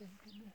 denke, ne?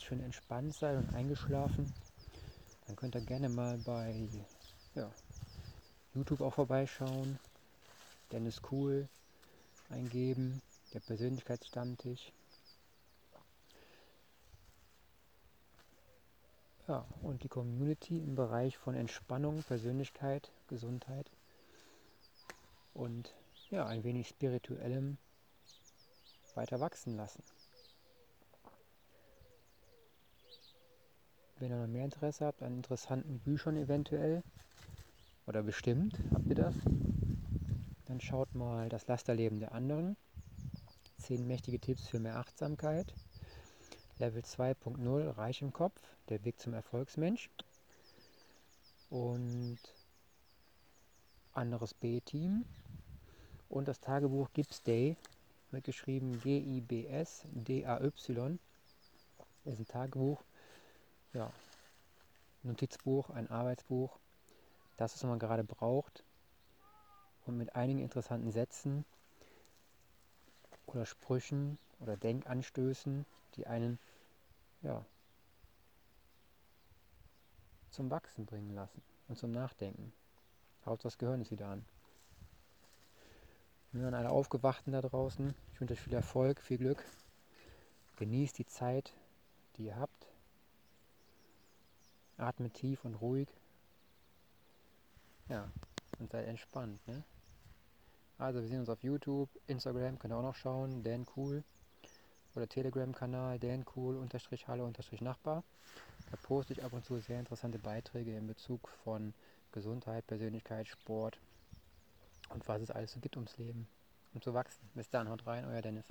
Jetzt schön entspannt seid und eingeschlafen, dann könnt ihr gerne mal bei ja, YouTube auch vorbeischauen. Dennis Cool eingeben, der Persönlichkeitsstammtisch. Ja, und die Community im Bereich von Entspannung, Persönlichkeit, Gesundheit und ja, ein wenig spirituellem weiter wachsen lassen. Wenn ihr noch mehr Interesse habt an interessanten Büchern eventuell, oder bestimmt habt ihr das, dann schaut mal das Lasterleben der anderen. Zehn mächtige Tipps für mehr Achtsamkeit. Level 2.0 Reich im Kopf, der Weg zum Erfolgsmensch. Und anderes B-Team. Und das Tagebuch Gibbs Day, wird geschrieben G-I-B-S-D-A-Y. Ist ein Tagebuch, ja, Notizbuch, ein Arbeitsbuch, das, was man gerade braucht und mit einigen interessanten Sätzen oder Sprüchen oder Denkanstößen, die einen ja, zum Wachsen bringen lassen und zum Nachdenken. Haut das Gehirn ist wieder an. Nur an alle Aufgewachten da draußen, ich wünsche euch viel Erfolg, viel Glück. Genießt die Zeit, die ihr habt. Atmet tief und ruhig. Ja, und seid entspannt. Ne? Also wir sehen uns auf YouTube, Instagram, könnt ihr auch noch schauen, Dan Cool. Oder Telegram-Kanal, Dan Cool, unterstrich Halle, unterstrich Nachbar. Da poste ich ab und zu sehr interessante Beiträge in Bezug von Gesundheit, Persönlichkeit, Sport und was es alles so gibt ums Leben. Um zu wachsen. Bis dann, haut rein, euer Dennis.